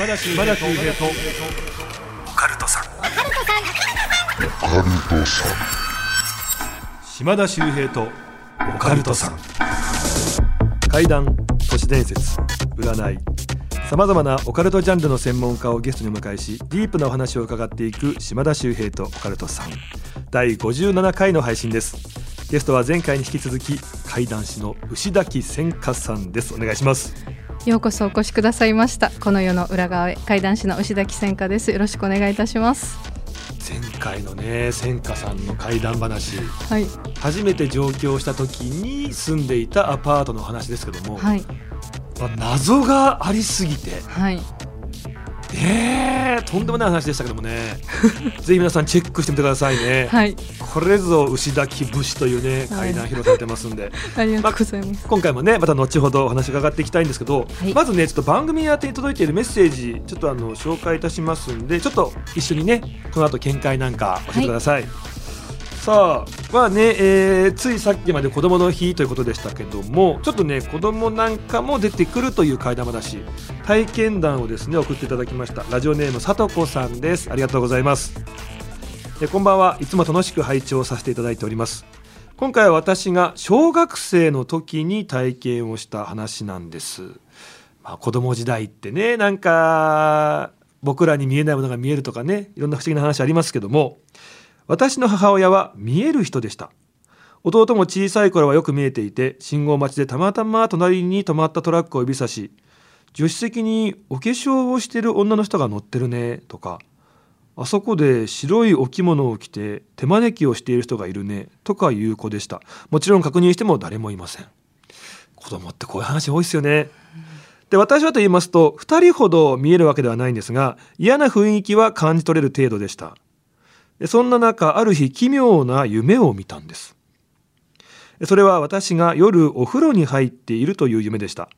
島田秀平と。オカルトさん。島田秀平とオカルトさん。怪談都市伝説。占い。さまざまなオカルトジャンルの専門家をゲストにお迎えしディープなお話を伺っていく島田秀平とオカルトさん。第57回の配信です。ゲストは前回に引き続き怪談師の牛崎千佳さんです。お願いしますようこそお越しくださいました。この世の裏側へ。怪談師の牛崎千佳です。よろしくお願いいたします。前回のね千佳さんの怪談話。はい。初めて上京した時に住んでいたアパートの話ですけども、はい。まあ、謎がありすぎて。はいねえとんでもない話でしたけどもね。ぜひ皆さんチェックしてみてくださいね、はい。これぞ牛崎節というねはい。怪談披露されてますんで、ありがとうございます。今回もねまた後ほどお話伺っていきたいんですけど、はい。まずねちょっと番組宛てに届いているメッセージちょっとあの紹介いたしますんでちょっと一緒にねこの後見解なんか教えてください、さあまあね、えーついさっきまで子供の日ということでしたけどもちょっとね子供なんかも出てくるという怪談話体験談をですね送っていただきました。ラジオネームさとこさんです。ありがとうございます。えこんばんは。いつも楽しく拝聴させていただいております。今回は私が小学生の時に体験をした話なんです、まあ、子供時代ってねなんか僕らに見えないものが見えるとかねいろんな不思議な話ありますけども私の母親は見える人でした。弟も小さい頃はよく見えていて信号待ちでたまたま隣に止まったトラックを指さし助手席にお化粧をしてる女の人が乗ってるねとかあそこで白いお着物を着て手招きをしている人がいるねとかいう子でした。もちろん確認しても誰もいません。子供ってこういう話多いですよね。で私はと言いますと2人ほど見えるわけではないんですが嫌な雰囲気は感じ取れる程度でした。そんな中ある日奇妙な夢を見たんです。それは私が夜お風呂に入っているという夢でした。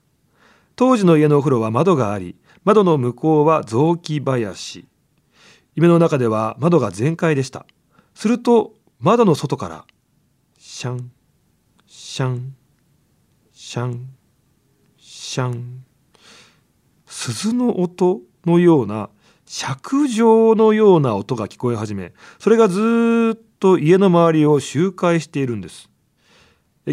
当時の家のお風呂は窓があり窓の向こうは雑木林。夢の中では窓が全開でした。すると窓の外からシャンシャンシャンシャン。鈴の音のような尺状のような音が聞こえ始めそれがずっと家の周りを周回しているんです。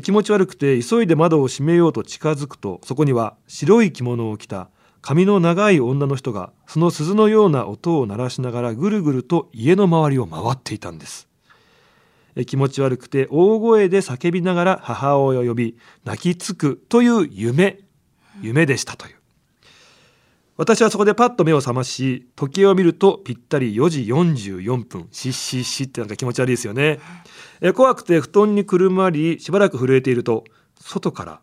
気持ち悪くて急いで窓を閉めようと近づくとそこには白い着物を着た髪の長い女の人がその鈴のような音を鳴らしながらぐるぐると家の周りを回っていたんです。気持ち悪くて大声で叫びながら母親を呼び泣きつくという夢夢でしたという。私はそこでパッと目を覚まし時計を見るとぴったり4時44分しっしっしってなんか気持ち悪いですよね。え怖くて布団にくるまりしばらく震えていると外から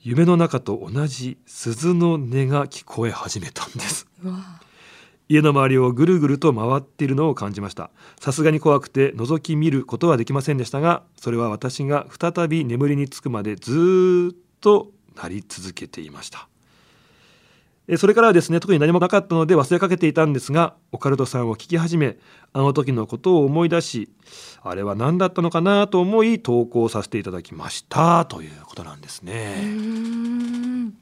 夢の中と同じ鈴の音が聞こえ始めたんです。家の周りをぐるぐると回っているのを感じました。さすがに怖くて覗き見ることはできませんでしたがそれは私が再び眠りにつくまでずーっとなり続けていましたえそれからはですね特に何もなかったので忘れかけていたんですがオカルトさんを聞き始めあの時のことを思い出しあれは何だったのかなと思い投稿させていただきましたということなんですうね。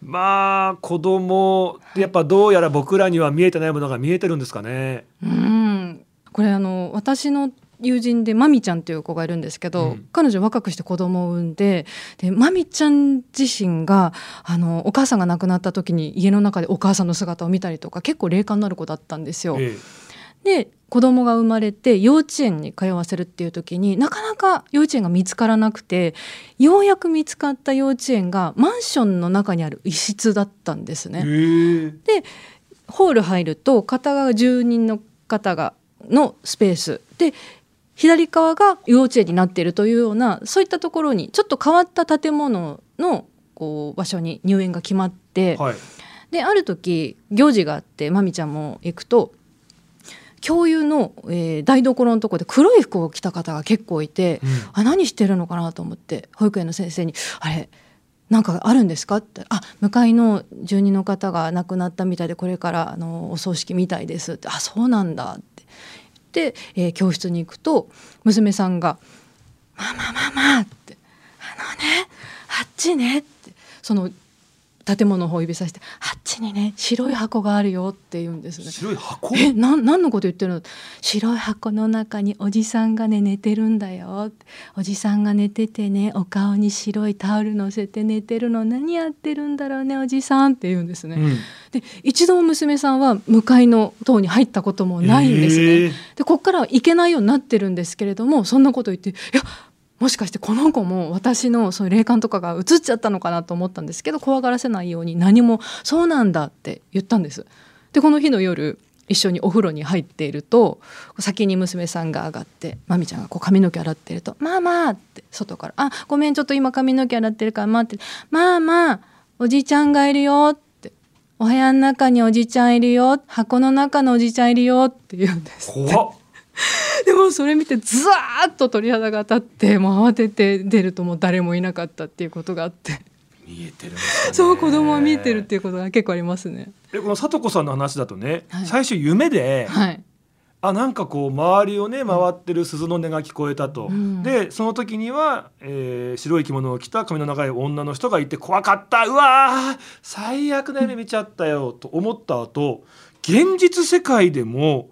まあ子供ってやっぱどうやら僕らには見えてないものが見えてるんですかね。うんこれあの私の友人でマミちゃんっていう子がいるんですけど、うん彼女若くして子供を産んででマミちゃん自身があのお母さんが亡くなった時に家の中でお母さんの姿を見たりとか結構霊感のある子だったんですよ。えで子供が生まれて幼稚園に通わせるっていう時になかなか幼稚園が見つからなくてようやく見つかった幼稚園がマンションの中にある一室だったんですえね。へえホール入ると片側住人の方がのスペースで左側が幼稚園になっているというようなそういったところにちょっと変わった建物のこう場所に入園が決まって、はい。である時行事があってまみちゃんも行くと共有の、えー台所のとこで黒い服を着た方が結構いて、うんあ何してるのかなと思って保育園の先生に「あれなんかあるんですか?」って「あ向かいの住人の方が亡くなったみたいでこれからあのお葬式みたいです」って「あそうなんだ」って言って、えー教室に行くと娘さんが「ママママ」って「あのねあっちね」ってその建物を指さして「あっちちにね白い箱があるよって言うんですね。白い箱？えなん何のこと言ってるの？白い箱の中におじさんがね寝てるんだよおじさんが寝ててねお顔に白いタオル乗せて寝てるの何やってるんだろうねおじさんって言うんですね。うんで一度も娘さんは向かいの塔に入ったこともないんですね。えーでこっからは行けないようになってるんですけれどもそんなこと言っていやもしかしてこの子も私のそういう霊感とかが移っちゃったのかなと思ったんですけど怖がらせないように何も「そうなんだ」って言ったんです。でこの日の夜一緒にお風呂に入っていると先に娘さんが上がってまみちゃんがこう髪の毛洗ってると「ママ」って外から「あごめんちょっと今髪の毛洗ってるから待ってママおじいちゃんがいるよ」って「お部屋の中におじいちゃんいるよ箱の中のおじいちゃんいるよ」って言うんです。怖っ でもそれ見てズワーッと鳥肌が立ってもう慌てて出るともう誰もいなかったっていうことがあって。見えてるそう子供は見えてるっていうことが結構ありますね。えこのさとこさんの話だとね、はい。最初夢で、はい、あなんかこう周りをね回ってる鈴の音が聞こえたと、うん。でその時には、えー白い着物を着た髪の長い女の人がいて怖かった。うわー最悪な夢見ちゃったよと思った後現実世界でも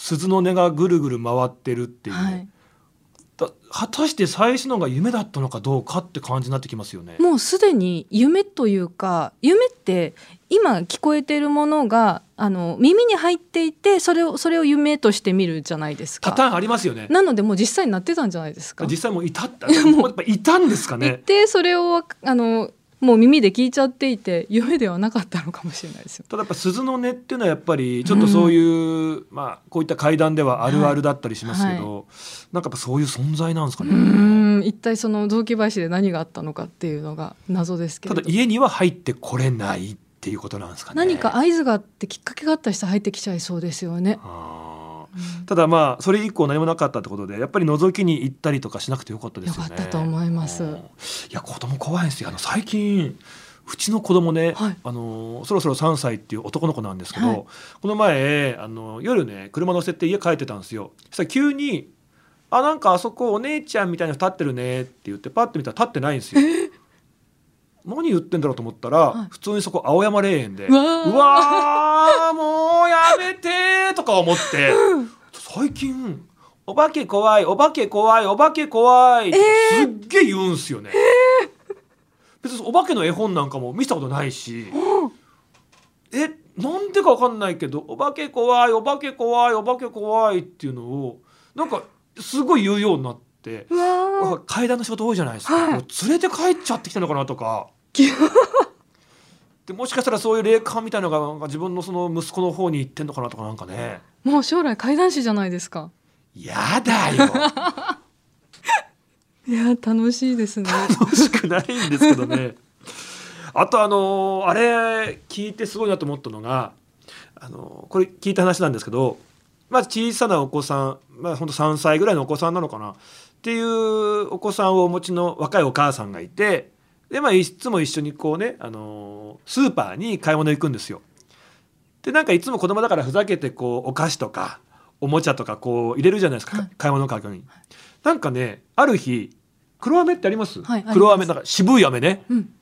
鈴の音がぐるぐる回ってるっていうね、はい、だ果たして最初のが夢だったのかどうかって感じになってきますよね。もうすでに夢というか夢って今聞こえているものがあの耳に入っていてそれをそれを夢として見るじゃないですか。パターンありますよね。なのでもう実際になってたんじゃないですか。実際もういたった もうやっぱいたんですか一ね。定それをあのもう耳で聞いちゃっていて夢ではなかったのかもしれないですよ。ただやっぱ鈴の音っていうのはやっぱりちょっとそういう、まあこういった階段ではあるあるだったりしますけど、なんかやっぱそういう存在なんですかうね。ーん一体その雑木林で何があったのかっていうのが謎ですけれどただ家には入ってこれないっていうことなんですかね。何か合図があってきっかけがあった人入ってきちゃいそうですよね。あーうんただまあそれ以降何もなかったってことでやっぱり覗きに行ったりとかしなくてよかったですよね。よかったと思いますうんいや子供怖いんですよ。あの最近うちの子供ね、はいあのそろそろ3歳っていう男の子なんですけど、はいこの前あの夜ね車乗せて家帰ってたんですよ。そしたら急に「あなんかあそこお姉ちゃんみたいな人立ってるね」って言ってパッて見たら立ってないんですよ。何言ってんだろうと思ったら、はい普通にそこ青山霊園で「うわもうやめてー」とか思って最近「お化け怖いお化け怖いお化け怖い」すっげえ言うんすよね。別にお化けの絵本なんかも見せたことないし、えなんでかわかんないけど「お化け怖いお化け怖いお化け怖い」っていうのをなんかすごい言うようになって。階段の仕事多いじゃないですか、はい。もう連れて帰っちゃってきたのかなとか。き でもしかしたらそういう霊感みたいなのがなんか自分のその息子の方に行ってんのかなとかなんかね。もう将来怪談師じゃないですか。やだよ。いや楽しいですね。楽しくないんですけどね。あとあのあれ聞いてすごいなと思ったのがあのこれ聞いた話なんですけどまあ小さなお子さんまあ本当3歳ぐらいのお子さんなのかなっていうお子さんをお持ちの若いお母さんがいてでまあいつも一緒にこうねあのスーパーに買い物行くんですよ。でなんかいつも子供だからふざけてこうお菓子とかおもちゃとかこう入れるじゃないですか、はい。買い物カートに。なんかねある日黒飴ってあります、はい黒飴なんか渋い飴ね。うん。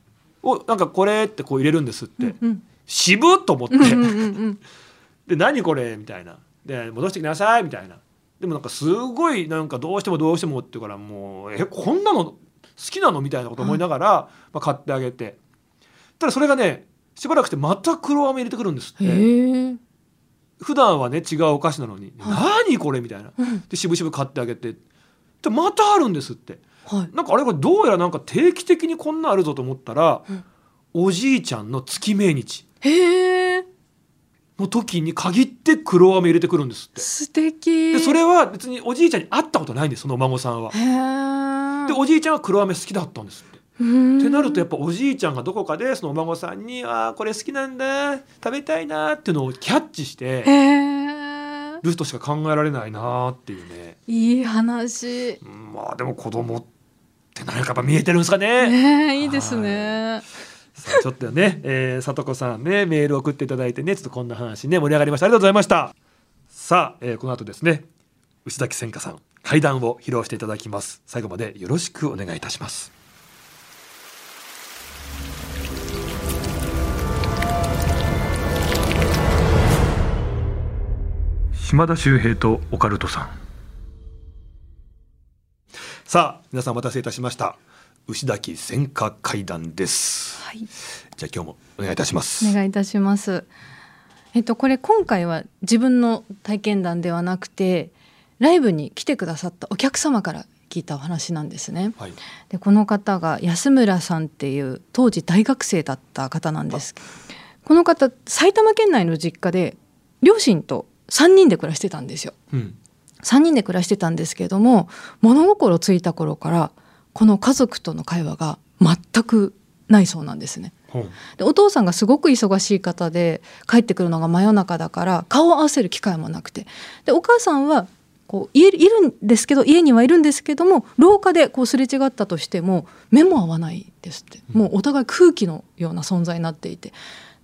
をなんかこれってこう入れるんですって、うんうん。渋っと思って、で何これ？みたいな。で戻してきなさいみたいなでもなんかすごいなんかどうしてもどうしてもって言うからもうえこんなの好きなのみたいなこと思いながら、まあ、買ってあげて。ただそれがねしばらくしてまた黒飴入れてくるんですって。普段はね違うお菓子なのに、は何これみたいな。うん。で渋々買ってあげて。でまたあるんですって。はい。なんかあれこれどうやらなんか定期的にこんなあるぞと思ったら、うん。おじいちゃんの月命日。の時に限って黒飴入れてくるんですって素敵。でそれは別におじいちゃんに会ったことないんですそのお孫さんは。へえ。でおじいちゃんは黒飴好きだったんですって。ってなるとやっぱおじいちゃんがどこかでそのお孫さんに「あーこれ好きなんだ食べたいな」っていうのをキャッチしてへえ。るとしか考えられないなっていうねいい話。うんまあでも子供って何かやっぱ見えてるんですかね。ねえいいですね。ちょっとね、えー、さとこさんね、メール送っていただいてね、ちょっとこんな話ね、盛り上がりました。ありがとうございました。さあ、えー、この後ですね、牛崎千佳さん、会談を披露していただきます。最後までよろしくお願いいたします。島田秀平とオカルトさん。さあ、皆さんお待たせいたしました。牛崎戦火会談です、はい、じゃあ今日もお願いいたしますお願いいたします。えっとこれ今回は自分の体験談ではなくてライブに来てくださったお客様から聞いたお話なんですね。はいでこの方が安村さんっていう当時大学生だった方なんです。この方埼玉県内の実家で両親と3人で暮らしてたんですよ。うん3人で暮らしてたんですけれども物心ついた頃からこの家族との会話が全くないそうなんですね。でお父さんがすごく忙しい方で帰ってくるのが真夜中だから顔を合わせる機会もなくて。でお母さんはこう家いるんですけど家にはいるんですけども廊下でこうすれ違ったとしても目も合わないですって。もうお互い空気のような存在になっていて。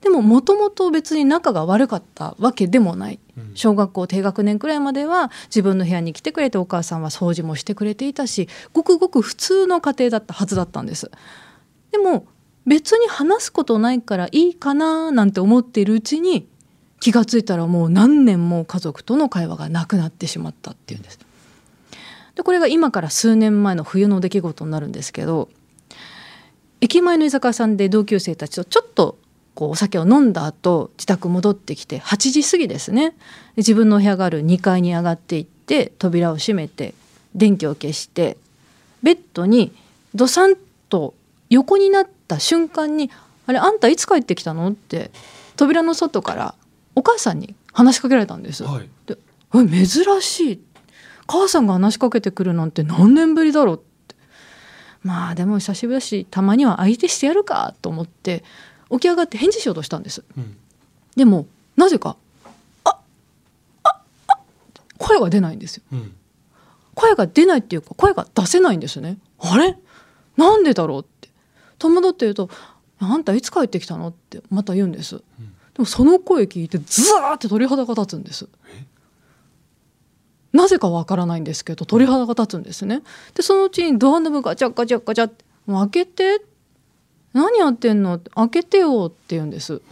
でももともと別に仲が悪かったわけでもない。うん小学校低学年くらいまでは自分の部屋に来てくれてお母さんは掃除もしてくれていたしごくごく普通の家庭だったはずだったんです。でも別に話すことないからいいかななんて思っているうちに気がついたらもう何年も家族との会話がなくなってしまったっていうんです。でこれが今から数年前の冬の出来事になるんですけど駅前の居酒屋さんで同級生たちとちょっとこうお酒を飲んだ後自宅戻ってきて8時過ぎですねで自分のお部屋がある2階に上がっていって扉を閉めて電気を消してベッドにドサンと横になった瞬間に「あれあんたいつ帰ってきたの?」って扉の外からお母さんに話しかけられたんです。はいでえ珍しい母さんが話しかけてくるなんて何年ぶりだろうってまあでも久しぶりだしたまには相手してやるかと思って起き上がって返事しようとしたんです。うん。でもなぜか「あああ声が出ないんですよ。うん。声が出ないっていうか声が出せないんですね。あれ？なんでだろうって。戸惑って言うと「あんたいつ帰ってきたの?」ってまた言うんです、でもその声聞いてズワーって鳥肌が立つんです。なぜかわからないんですけど鳥肌が立つんですね。でそのうちにドアノブガチャガチャガチャって「もう開けて何やってんの?」「開けてよ」って言うんですうん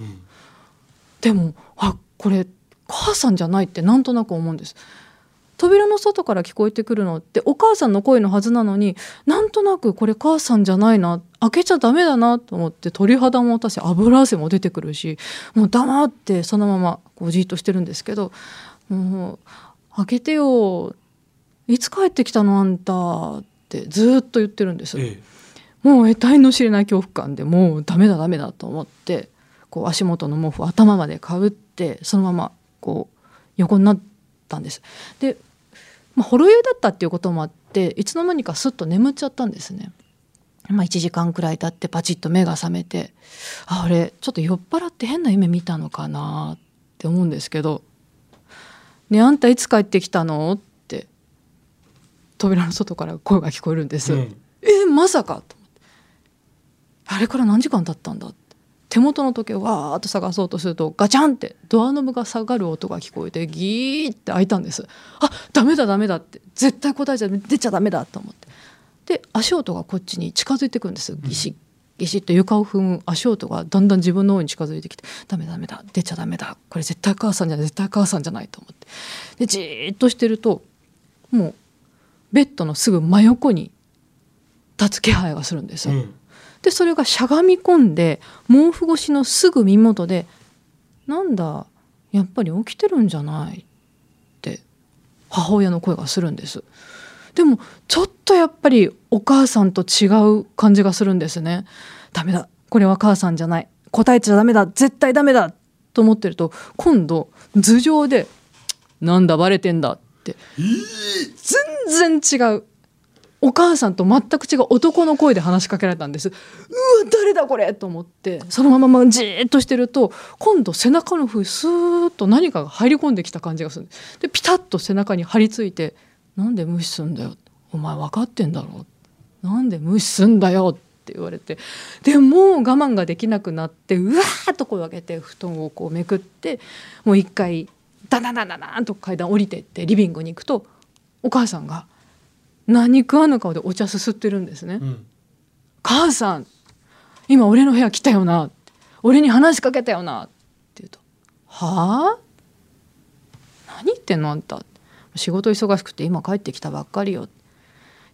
でもあこれ母さんじゃないってなんとなく思うんです扉の外から聞こえてくるのってお母さんの声のはずなのになんとなくこれ母さんじゃないな開けちゃダメだなと思って鳥肌も私油汗も出てくるしもう黙ってそのままこうじっとしてるんですけど「もう開けてよいつ帰ってきたのあんた」ってずっと言ってるんです。えもう得体の知れない恐怖感でもうダメだダメだと思ってこう足元の毛布を頭までかぶってそのままこう横になったんです。で、まあ、ほろ酔いだったっていうこともあっていつの間にかすっと眠っちゃったんですね。まあ、1時間くらい経ってパチッと目が覚めてあ俺ちょっと酔っ払って変な夢見たのかなって思うんですけど「ねえあんたいつ帰ってきたの?」って扉の外から声が聞こえるんです。うんえまさかとあれから何時間経ったんだって。手元の時計をわーっと探そうとするとガチャンってドアノブが下がる音が聞こえてギーって開いたんです。あダメだダメだって。絶対答えちゃ出ちゃダメだと思って。で足音がこっちに近づいてくるんですギシッギシッと床を踏む足音がだんだん自分の方に近づいてきて。ダメだダメだ。出ちゃダメだ。これ絶対母さんじゃない絶対母さんじゃないと思って。でじーっとしてるともうベッドのすぐ真横に立つ気配がするんです、うんでそれがしゃがみ込んで毛布越しのすぐ耳元で「なんだやっぱり起きてるんじゃない?」って母親の声がするんです。でもちょっとやっぱりお母さんと違う感じがするんですね。ダメだこれは母さんじゃない。答えちゃダメだ絶対ダメだと思ってると今度頭上で「なんだバレてんだ」って。全然違うお母さんと全く違う男の声で話しかけられたんです。うわ誰だこれと思って。そのままじーっとしてると今度背中の風スーッと何かが入り込んできた感じがするでピタッと背中に張り付いて「なんで無視すんだよ」お前分かってんだろなんで無視すんだよ」って言われて。でもう我慢ができなくなってうわーっと声を上げて布団をこうめくってもう一回ダダダダダンと階段降りてってリビングに行くとお母さんが何食わぬ顔でお茶すすってるんですね。うん。母さん今俺の部屋来たよな。俺に話しかけたよな。って言うと「はあ？何言ってんのあんた。仕事忙しくて今帰ってきたばっかりよ。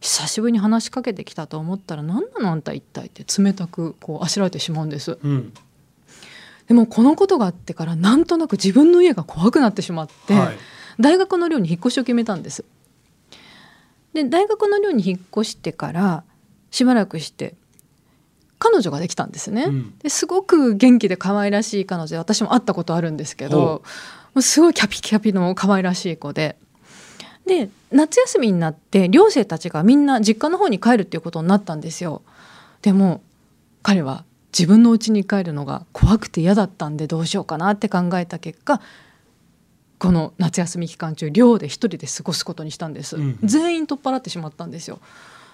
久しぶりに話しかけてきたと思ったら何なのあんた一体？って冷たくこうあしられてしまうんです。うん。でもこのことがあってからなんとなく自分の家が怖くなってしまって、はい。大学の寮に引っ越しを決めたんですで大学の寮に引っ越してからしばらくして彼女ができたんですね、うん。ですごく元気で可愛らしい彼女で私も会ったことあるんですけほどもうすごいキャピキャピの可愛らしい子で。で夏休みになって寮生たちがみんな実家の方に帰るっていうことになったんですよ。でも彼は自分の家に帰るのが怖くて嫌だったんでどうしようかなって考えた結果この夏休み期間中寮で一人で過ごすことにしたんです、うん全員取っ払ってしまったんですよ。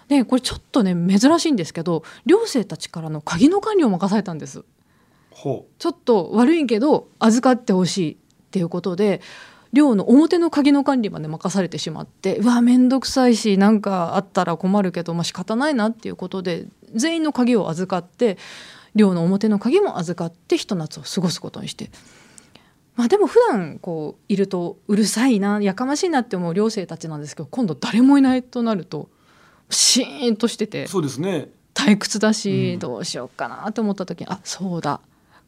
でこれちょっとね珍しいんですけど寮生たちからの鍵の管理を任されたんです。ほちょっと悪いけど預かってほしいっていうことで寮の表の鍵の管理まで任されてしまってうわ面倒くさいしなんかあったら困るけど、まあ、仕方ないなっていうことで全員の鍵を預かって寮の表の鍵も預かってひと夏を過ごすことにして。まあ、でも普段こういるとうるさいなやかましいなって思う寮生たちなんですけど今度誰もいないとなるとシーンとしててうそうですね。退屈だし、うん。どうしようかなと思った時にあそうだ。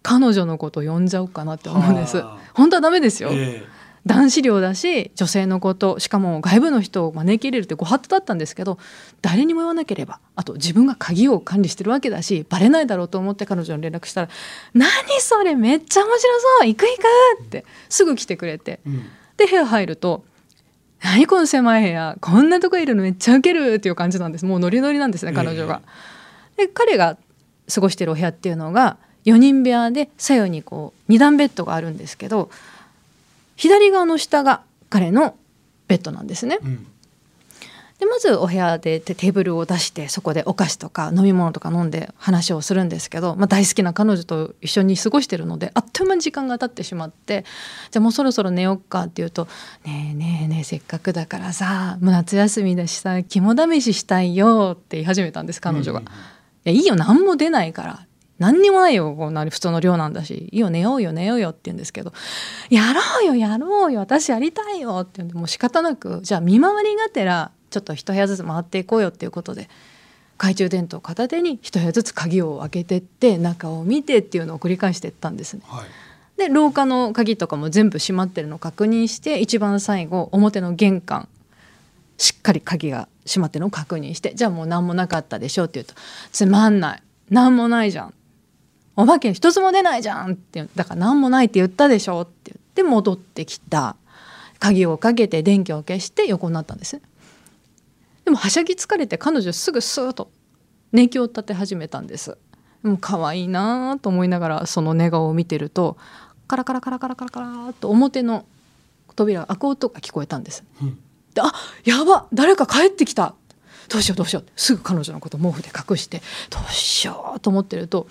彼女のこと呼んじゃおうかなって思うんです。はあ。本当はダメですよ、え男子寮だし女性のことしかも外部の人を招き入れるってご法度だったんですけど誰にも言わなければあと自分が鍵を管理してるわけだしバレないだろうと思って彼女に連絡したら「何それめっちゃ面白そう行く行く!」ってすぐ来てくれてえうんで部屋入ると「何この狭い部屋こんなとこいるのめっちゃウケる」っていう感じなんですもうノリノリなんですね彼女が。で彼が過ごしてるお部屋っていうのが4人部屋で左右にこう2段ベッドがあるんですけど左側の下が彼のベッドなんですね。うんでまずお部屋でテテーブルを出してそこでお菓子とか飲み物とか飲んで話をするんですけど、まあ、大好きな彼女と一緒に過ごしてるのであっという間に時間が経ってしまってじゃあもうそろそろ寝よっかって言うと「ねえねえねえせっかくだからさもう夏休みだしさ肝試ししたいよ」って言い始めたんです彼女が。うんいやいいよ何も出ないから何にもないよこんな普通の量なんだしいいよ寝ようよ寝ようよって言うんですけどやろうよやろうよ私やりたいよって言うんでもう仕方なくじゃあ見回りがてらちょっと一部屋ずつ回っていこうよっていうことで懐中電灯片手に一部屋ずつ鍵を開けてって中を見てっていうのを繰り返していったんですね。はい。で廊下の鍵とかも全部閉まってるのを確認して一番最後表の玄関しっかり鍵が閉まってるのを確認してじゃあもう何もなかったでしょって言うと「つまんない。何もないじゃんお化け一つも出ないじゃん」ってだから何もないって言ったでしょって言って戻ってきた。鍵をかけて電気を消して横になったんです。でもはしゃぎ疲れて彼女すぐスーッと寝気を立て始めたんです。もう可愛いなと思いながらその寝顔を見てるとカラカラカラカラカラカラと表の扉が開く音が聞こえたんですうんであやば誰か帰ってきたどうしようどうしようすぐ彼女のこと毛布で隠してどうしようと思ってると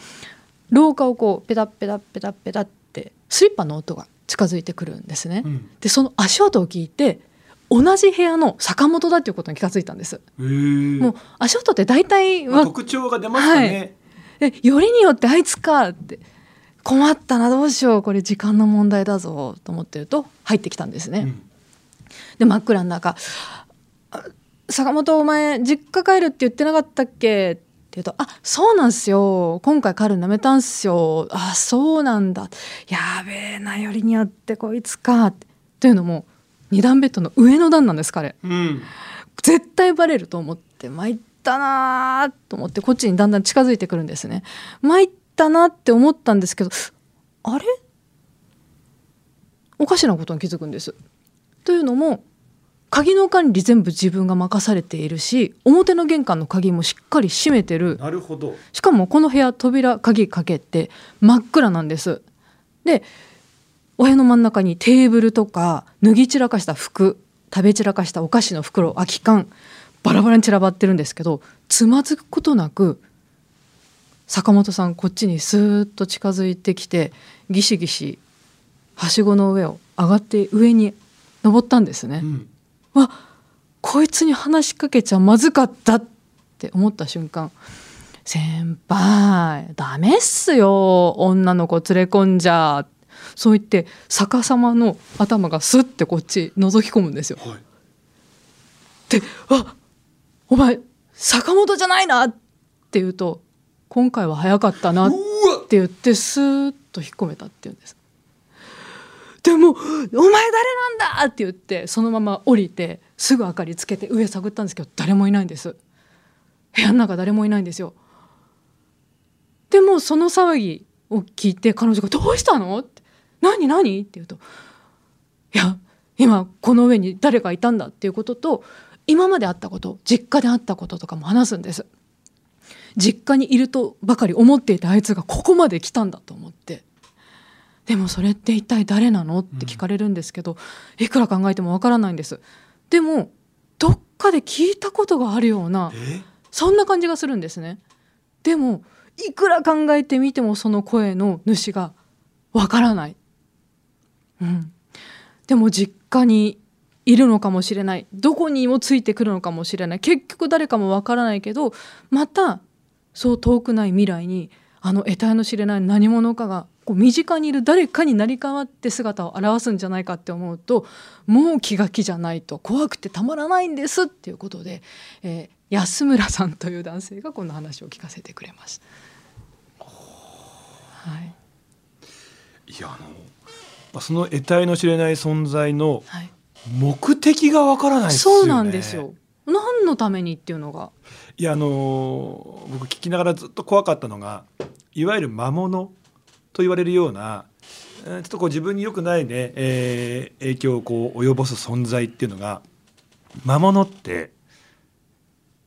廊下をこうペタペタペタペタってスリッパの音が近づいてくるんですね。うんでその足音を聞いて同じ部屋の坂本だっていうことに気がついたんです。もう足音って大体まあわ特徴が出ますかね、えよりによってあいつかって困ったなどうしようこれ時間の問題だぞと思ってると入ってきたんですね。うんで真っ暗の中あ「坂本お前実家帰るって言ってなかったっけ?」言うと「あそうなんすよ。今回帰るのやめたんすよ。あそうなんだ。やべえなよりによってこいつか」というのも二段ベッドの上の段なんです彼。うん。絶対バレると思って参ったなーと思ってこっちにだんだん近づいてくるんですね。参ったなって思ったんですけどあれ？おかしなことに気づくんです。というのも鍵の管理全部自分が任されているし表の玄関の鍵もしっかり閉めてるなるほどしかもこの部屋扉鍵かけて真っ暗なんです。でお部屋の真ん中にテーブルとか脱ぎ散らかした服食べ散らかしたお菓子の袋空き缶バラバラに散らばってるんですけどつまずくことなく坂本さんこっちにスーッと近づいてきてギシギシはしごの上を上がって上に登ったんですね。うんわこいつに話しかけちゃまずかったって思った瞬間先輩ダメっすよ女の子連れ込んじゃそう言って逆さまの頭がスッてこっち覗き込むんですよ。はいで「あお前坂本じゃないな!」って言うと「今回は早かったな」って言ってスーッと引っ込めたって言うんです。でも「お前誰なんだ!」って言ってそのまま降りてすぐ明かりつけて上探ったんですけど誰もいないんです部屋の中誰もいないんですよでもその騒ぎを聞いて彼女が「どうしたの?」って「何何?」って言うと「いや今この上に誰かいたんだ」っていうことと今まであったこと実家であったこととかも話すんです実家にいるとばかり思っていたあいつがここまで来たんだと思ってでもそれって一体誰なの？って聞かれるんですけど、いくら考えてもわからないんです。でもどっかで聞いたことがあるようなえ？そんな感じがするんですね。でもいくら考えてみてもその声の主がわからない、うん、でも実家にいるのかもしれない。どこにもついてくるのかもしれない。結局誰かもわからないけどまたそう遠くない未来にあの得体の知れない何者かがこう身近にいる誰かになり変わって姿を現すんじゃないかって思うともう気が気じゃないと怖くてたまらないんですっていうことで、えー安村さんという男性がこの話を聞かせてくれました。はい、いやあのまあその得体の知れない存在のはい、目的がわからないですよねそうなんですよ。何のためにっていうのが、いやあのー僕聞きながらずっと怖かったのがいわゆる魔物と言われるようなえーちょっとこう自分に良くないね、えー影響をこう及ぼす存在っていうのが魔物って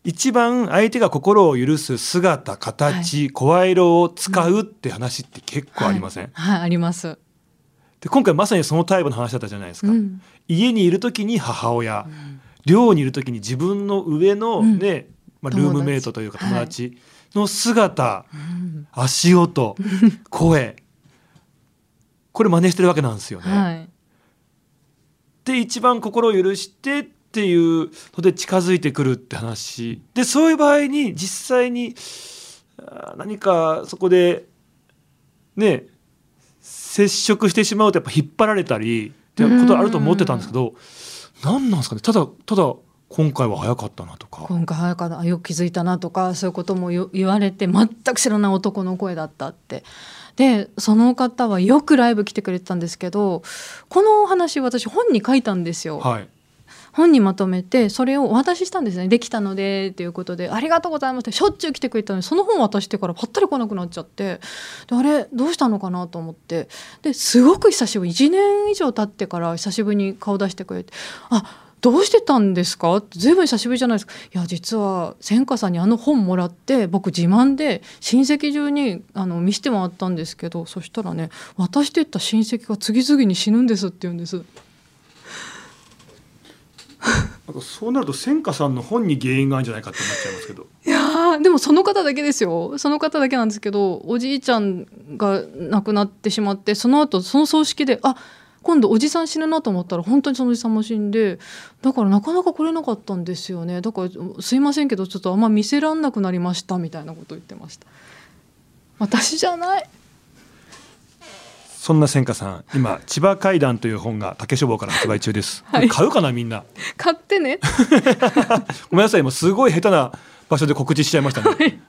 一番相手が心を許す姿形、声色を使うって話って結構ありません、はい、はいあります。で今回まさにそのタイプの話だったじゃないですか、うん。家にいる時に母親、寮にいる時に自分の上のうん。ね、まあ、ルームメイトというかはい友達の姿、うん。足音 声。これ真似してるわけなんですよね。はい、で一番心を許してっていうので近づいてくるって話。でそういう場合に実際に何かそこでね接触してしまうとやっぱ引っ張られたりってことあると思ってたんですけど何なんですかね。ただただ今回は早かったなとか。今回早かった。あよく気づいたなとかそういうこともよ言われて全く知らない男の声だったって。でその方はよくライブ来てくれてたんですけどこのお話私本に書いたんですよ。はい。本にまとめてそれをお渡ししたんですね。できたのでっていうことでありがとうございますってしょっちゅう来てくれたのにその本渡してからぱったり来なくなっちゃって。であれどうしたのかなと思って。ですごく久しぶり1年以上経ってから久しぶりに顔出してくれて。あどうしてたんですか？ってずいぶん久しぶりじゃないですかいや実は千華さんにあの本もらって僕自慢で親戚中にあの見せてもらったんですけどそしたらね渡してった親戚が次々に死ぬんですって言うんです。なんかそうなると千華さんの本に原因があるんじゃないかって思っちゃいますけど。いやーでもその方だけですよその方だけなんですけどおじいちゃんが亡くなってしまってその後その葬式であ今度おじさん死ぬなと思ったら本当にそのおじさんも死んでだからなかなか来れなかったんですよね。だからすいませんけどちょっとあんま見せらんなくなりましたみたいなこと言ってました。私じゃない。そんな千華さん今千葉怪談という本が竹書房から発売中です。これ買うかなみんな。買ってね。ごめんなさい今すごい下手な場所で告知しちゃいましたね。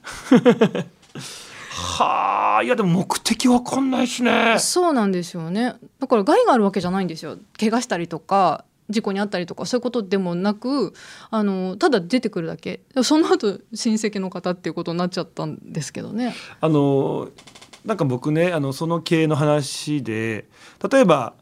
は あいやでも目的わかんないしね。そうなんですよね。だから害があるわけじゃないんですよ。怪我したりとか事故に遭ったりとかそういうことでもなくあのただ出てくるだけ。その後親戚の方っていうことになっちゃったんですけどね。あのなんか僕ねあのその系の話で例えば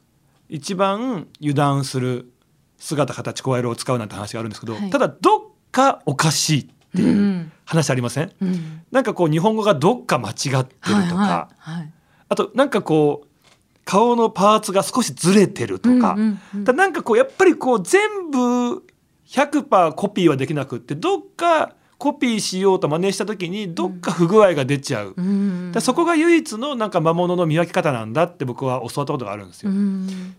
一番油断する姿形声色を使うなんて話があるんですけど、はい。ただどっかおかしいっていううん話ありません、うん。なんかこう日本語がどっか間違ってるとか、はいはいはいあとなんかこう顔のパーツが少しずれてるとか、うんうんうん。だなんかこうやっぱりこう全部100%コピーはできなくってどっかコピーしようと真似した時にどっか不具合が出ちゃう、うんだそこが唯一のなんか魔物の見分け方なんだって僕は教わったことがあるんですよ。うん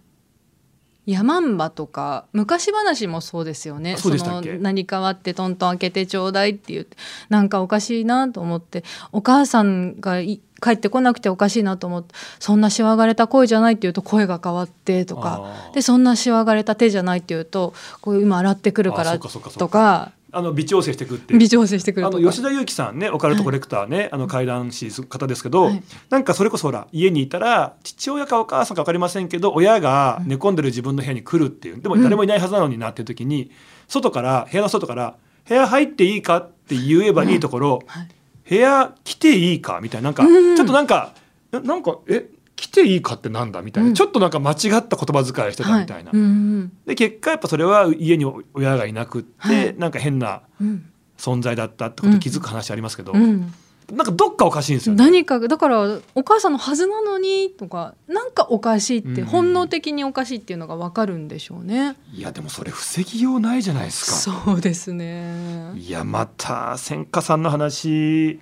山んばとか昔話もそうですよね。その何かわってトントン開けてちょうだいって言ってなんかおかしいなと思ってお母さんがい帰ってこなくておかしいなと思ってそんなしわがれた声じゃないって言うと声が変わってとかでそんなしわがれた手じゃないって言うとこう今洗ってくるからとかあの微調整していくっていう。微調整してくるあの吉田裕樹さんねオカルトコレクターね、あの怪談師方ですけど、はい。なんかそれこそほら家にいたら父親かお母さんか分かりませんけど親が寝込んでる自分の部屋に来るっていう。でも誰もいないはずなのになっていう時に、外から部屋の外から「部屋入っていいか?」って言えばいいところ、はい。部屋来ていいかみたいな。なんか、うん。ちょっとなんかななんかえ来ていいかってなんだみたいな、うんちょっとなんか間違った言葉遣いしてたみたいな。はいうんで結果やっぱそれは家に親がいなくって、はいなんか変なうん存在だったってことに気づく話ありますけど、うんなんかどっかおかしいんですよね。何かだからお母さんのはずなのにとかなんかおかしいってうん本能的におかしいっていうのが分かるんでしょうね。いやでもそれ防ぎようないじゃないですか。そうですね。いやまた千佳さんの話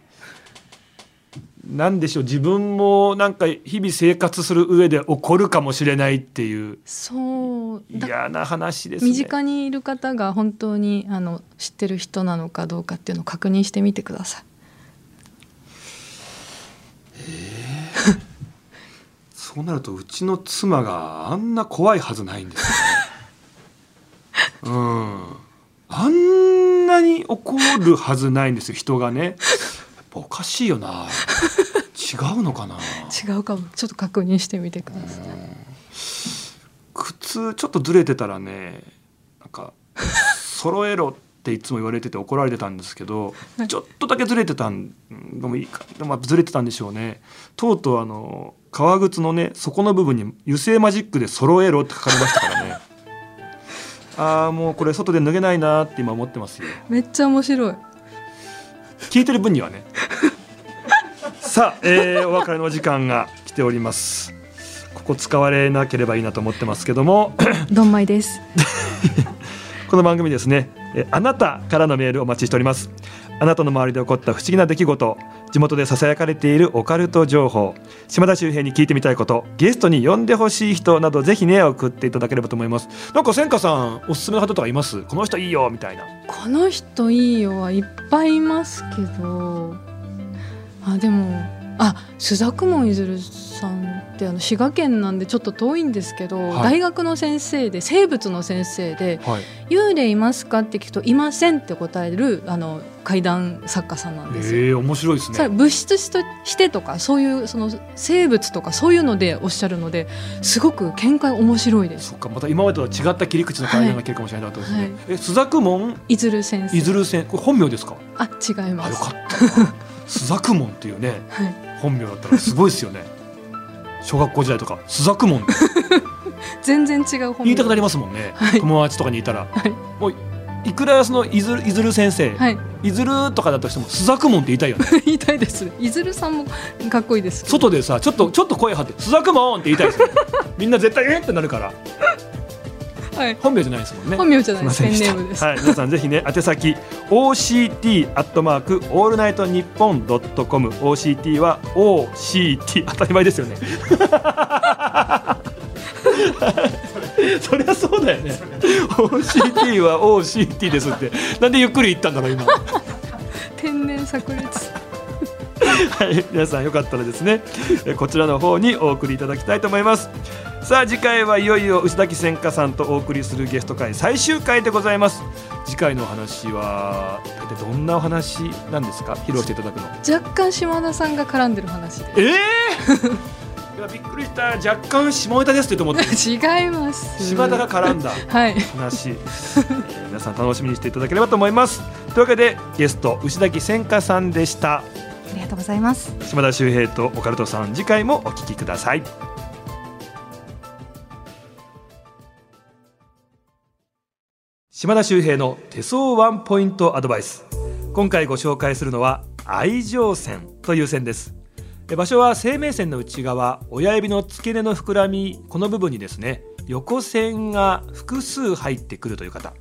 なんでしょう自分もなんか日々生活する上で起こるかもしれないっていうそうだ嫌な話ですね。身近にいる方が本当にあの知ってる人なのかどうかっていうのを確認してみてください。そうなるとうちの妻があんな怖いはずないんですよね。うん。あんなに怒るはずないんですよ人がね。おかしいよな。違うのかな。違うかもちょっと確認してみてください。靴ちょっとずれてたらねなんか揃えろっていつも言われてて怒られてたんですけど、はいちょっとだけずれてたんでもいいかでもずれてたんでしょうねとうとうあの革靴のね底の部分に油性マジックで揃えろって書かれましたからね ああもうこれ外で脱げないなって今思ってますよめっちゃ面白い。聞いてる分にはね。さあ、えーお別れのお時間が来ております。ここ使われなければいいなと思ってますけども。どんまいです。この番組ですねえあなたからのメールお待ちしております。あなたの周りで起こった不思議な出来事地元でささやかれているオカルト情報。島田周平に聞いてみたいこと。ゲストに呼んでほしい人などぜひね送っていただければと思います。なんか千佳さんおすすめの方とかいます？この人いいよみたいな。この人いいよはいっぱいいますけど。あでもあ朱雀門いずるさんってあの滋賀県なんでちょっと遠いんですけど、はい。大学の先生で生物の先生ではい「幽霊いますか?」って聞くと「いません」って答えるあの怪談作家さんなんですよ。えー、面白いですね。物質としてとかそういうその生物とかそういうのでおっしゃるのですごく見解面白いです。そっかまた今までとは違った切り口の会談が聞けるかもしれないってことですね、はい。え朱雀門？いずる先生。いずる線これ本名ですか？あ違います。あよかった。な朱雀門っていうねはい。本名だったらすごいですよね。小学校時代とか。朱雀門。全然違う本名。言いたくなりますもんね、はい。友達とかにいたら、はい。もういくらそのいずるいずる先生、はいい、ずるとかだとしても朱雀門って言いたいよね 言いたいです。いずるさんもかっこいいです。外でさちょっとちょっと声張って朱雀門って言いたいです みんな絶対えってなるからはい。本名じゃないですもんね本名じゃないです。ペンネームです。はい、皆さんぜひね宛先 OCT アットマークオールナイトニッポンドットコム OCT は OCT 当たり前ですよね そりゃそうだよね。OCT は OCT ですって。なんでゆっくり言ったんだろう今。天然炸裂。はい、皆さんよかったらですねえこちらの方にお送りいただきたいと思います。さあ次回はいよいよ牛崎千佳さんとお送りするゲスト会最終回でございます。次回のお話は大体どんなお話なんですか？披露していただくの。若干島田さんが絡んでる話で。ええいやびっくりした若干下ネタですって思ってす。違います。島田が絡んだ はい。話、えー皆さん楽しみにしていただければと思いますというわけでゲスト牛崎千佳さんでしたありがとうございます。島田秀平とオカルトさん次回もお聞きください島田秀平の手相ワンポイントアドバイス今回ご紹介するのは愛情線という線ですえ場所は生命線の内側親指の付け根の膨らみこの部分にですね横線が複数入ってくるという方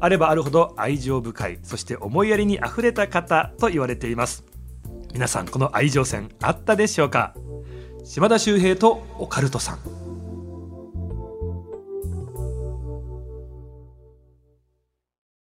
あればあるほど愛情深いそして思いやりにあふれた方と言われています。皆さんこの愛情線あったでしょうか？島田秀平とオカルトさん。